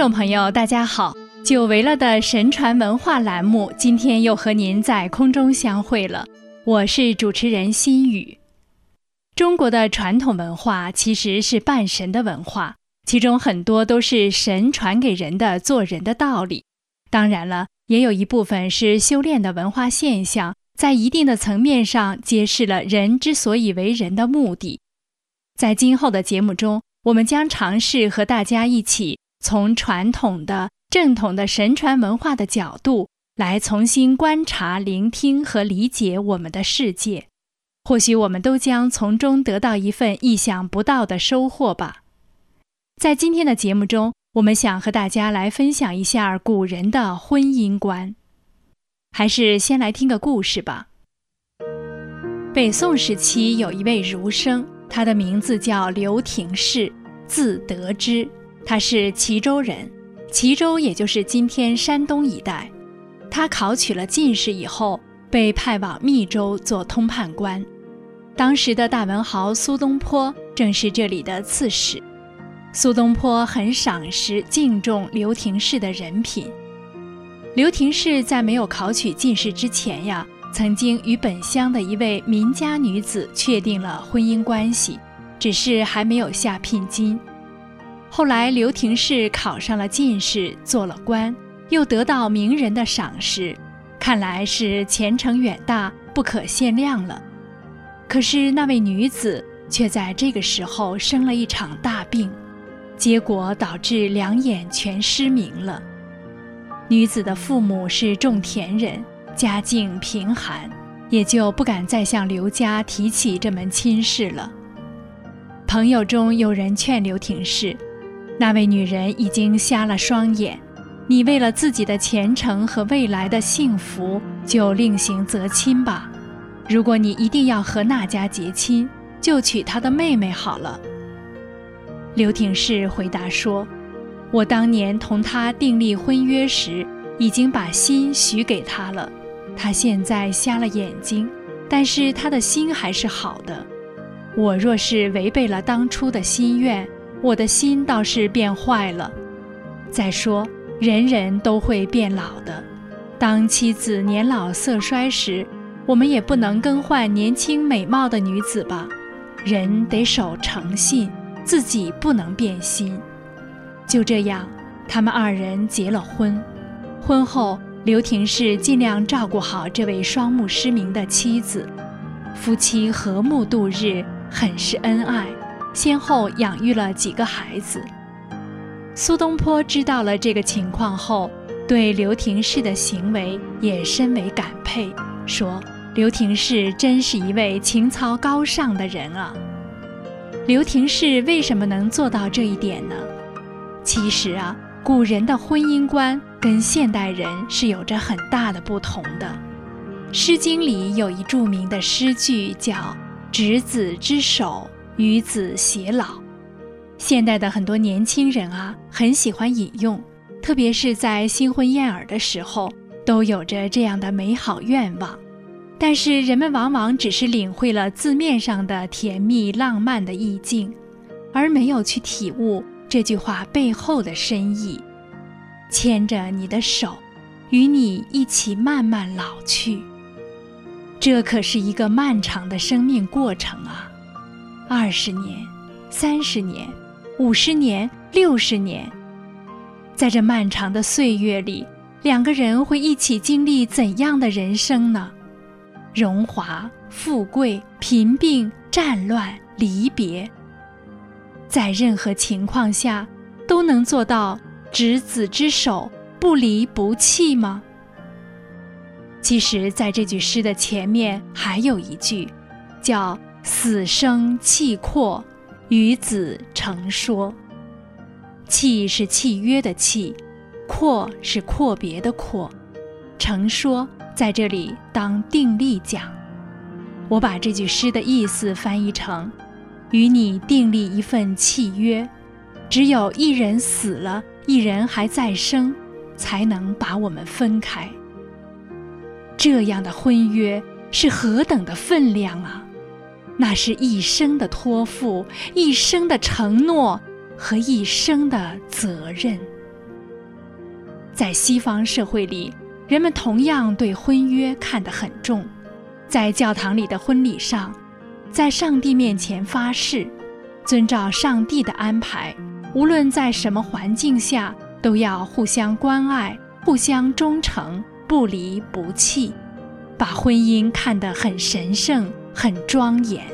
听众朋友，大家好！久违了的神传文化栏目，今天又和您在空中相会了。我是主持人心雨。中国的传统文化其实是半神的文化，其中很多都是神传给人的做人的道理。当然了，也有一部分是修炼的文化现象，在一定的层面上揭示了人之所以为人的目的。在今后的节目中，我们将尝试和大家一起。从传统的正统的神传文化的角度来重新观察、聆听和理解我们的世界，或许我们都将从中得到一份意想不到的收获吧。在今天的节目中，我们想和大家来分享一下古人的婚姻观。还是先来听个故事吧。北宋时期有一位儒生，他的名字叫刘廷士，字德之。他是齐州人，齐州也就是今天山东一带。他考取了进士以后，被派往密州做通判官。当时的大文豪苏东坡正是这里的刺史。苏东坡很赏识、敬重刘廷士的人品。刘廷士在没有考取进士之前呀，曾经与本乡的一位民家女子确定了婚姻关系，只是还没有下聘金。后来，刘廷士考上了进士，做了官，又得到名人的赏识，看来是前程远大，不可限量了。可是那位女子却在这个时候生了一场大病，结果导致两眼全失明了。女子的父母是种田人，家境贫寒，也就不敢再向刘家提起这门亲事了。朋友中有人劝刘廷士。那位女人已经瞎了双眼，你为了自己的前程和未来的幸福，就另行择亲吧。如果你一定要和那家结亲，就娶他的妹妹好了。刘廷士回答说：“我当年同他订立婚约时，已经把心许给他了。他现在瞎了眼睛，但是他的心还是好的。我若是违背了当初的心愿，”我的心倒是变坏了。再说，人人都会变老的。当妻子年老色衰时，我们也不能更换年轻美貌的女子吧？人得守诚信，自己不能变心。就这样，他们二人结了婚。婚后，刘廷氏尽量照顾好这位双目失明的妻子，夫妻和睦度日，很是恩爱。先后养育了几个孩子。苏东坡知道了这个情况后，对刘廷士的行为也深为感佩，说：“刘廷士真是一位情操高尚的人啊。”刘廷士为什么能做到这一点呢？其实啊，古人的婚姻观跟现代人是有着很大的不同的。《诗经》里有一著名的诗句叫“执子之手”。与子偕老，现代的很多年轻人啊，很喜欢引用，特别是在新婚燕尔的时候，都有着这样的美好愿望。但是人们往往只是领会了字面上的甜蜜浪漫的意境，而没有去体悟这句话背后的深意。牵着你的手，与你一起慢慢老去，这可是一个漫长的生命过程啊。二十年、三十年、五十年、六十年，在这漫长的岁月里，两个人会一起经历怎样的人生呢？荣华富贵、贫病战乱、离别，在任何情况下都能做到执子之手，不离不弃吗？其实，在这句诗的前面还有一句，叫。死生契阔，与子成说。契是契约的契，阔是阔别的阔。成说在这里当定例讲。我把这句诗的意思翻译成：与你订立一份契约，只有一人死了，一人还在生，才能把我们分开。这样的婚约是何等的分量啊！那是一生的托付，一生的承诺和一生的责任。在西方社会里，人们同样对婚约看得很重，在教堂里的婚礼上，在上帝面前发誓，遵照上帝的安排，无论在什么环境下，都要互相关爱、互相忠诚、不离不弃，把婚姻看得很神圣、很庄严。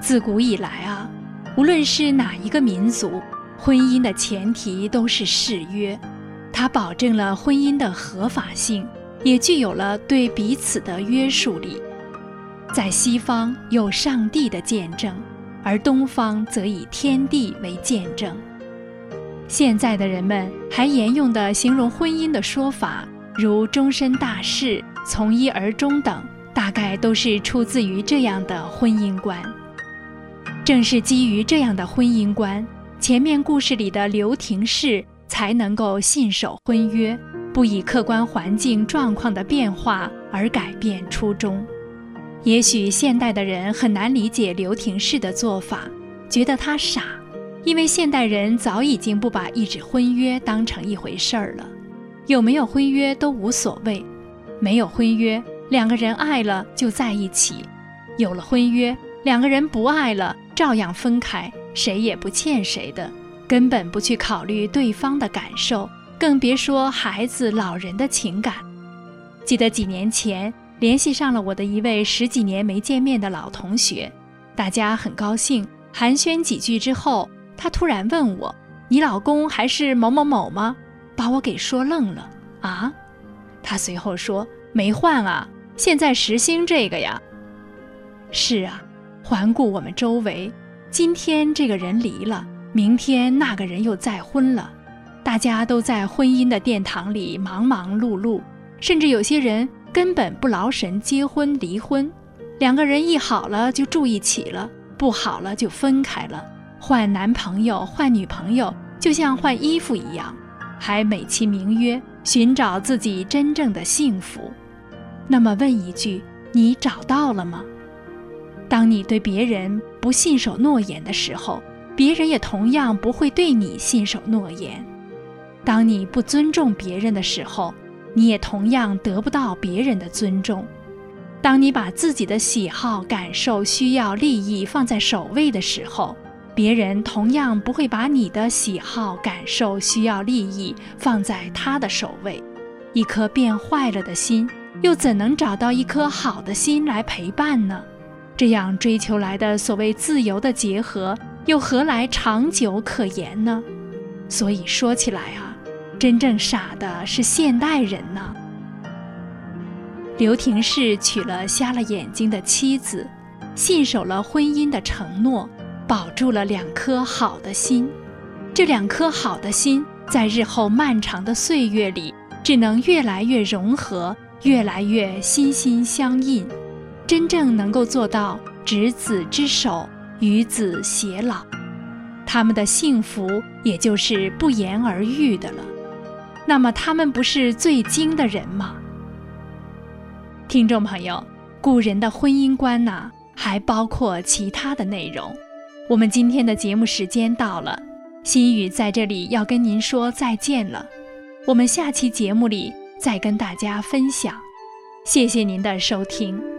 自古以来啊，无论是哪一个民族。婚姻的前提都是誓约，它保证了婚姻的合法性，也具有了对彼此的约束力。在西方有上帝的见证，而东方则以天地为见证。现在的人们还沿用的形容婚姻的说法，如终身大事、从一而终等，大概都是出自于这样的婚姻观。正是基于这样的婚姻观。前面故事里的刘廷氏才能够信守婚约，不以客观环境状况的变化而改变初衷。也许现代的人很难理解刘廷氏的做法，觉得他傻，因为现代人早已经不把一纸婚约当成一回事儿了，有没有婚约都无所谓。没有婚约，两个人爱了就在一起；有了婚约，两个人不爱了照样分开。谁也不欠谁的，根本不去考虑对方的感受，更别说孩子、老人的情感。记得几年前联系上了我的一位十几年没见面的老同学，大家很高兴，寒暄几句之后，他突然问我：“你老公还是某某某吗？”把我给说愣了。啊？他随后说：“没换啊，现在时兴这个呀。”是啊，环顾我们周围。今天这个人离了，明天那个人又再婚了，大家都在婚姻的殿堂里忙忙碌碌，甚至有些人根本不劳神结婚离婚，两个人一好了就住一起了，不好了就分开了，换男朋友换女朋友就像换衣服一样，还美其名曰寻找自己真正的幸福。那么问一句，你找到了吗？当你对别人不信守诺言的时候，别人也同样不会对你信守诺言；当你不尊重别人的时候，你也同样得不到别人的尊重；当你把自己的喜好、感受、需要、利益放在首位的时候，别人同样不会把你的喜好、感受、需要、利益放在他的首位。一颗变坏了的心，又怎能找到一颗好的心来陪伴呢？这样追求来的所谓自由的结合，又何来长久可言呢？所以说起来啊，真正傻的是现代人呢。刘廷氏娶了瞎了眼睛的妻子，信守了婚姻的承诺，保住了两颗好的心。这两颗好的心，在日后漫长的岁月里，只能越来越融合，越来越心心相印。真正能够做到执子之手，与子偕老，他们的幸福也就是不言而喻的了。那么，他们不是最精的人吗？听众朋友，古人的婚姻观呢，还包括其他的内容。我们今天的节目时间到了，心雨在这里要跟您说再见了。我们下期节目里再跟大家分享。谢谢您的收听。